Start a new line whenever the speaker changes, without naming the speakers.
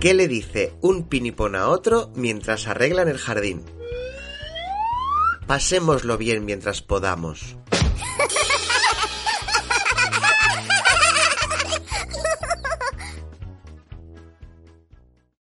¿Qué le dice un pinipón a otro mientras arreglan el jardín? Pasémoslo bien mientras podamos.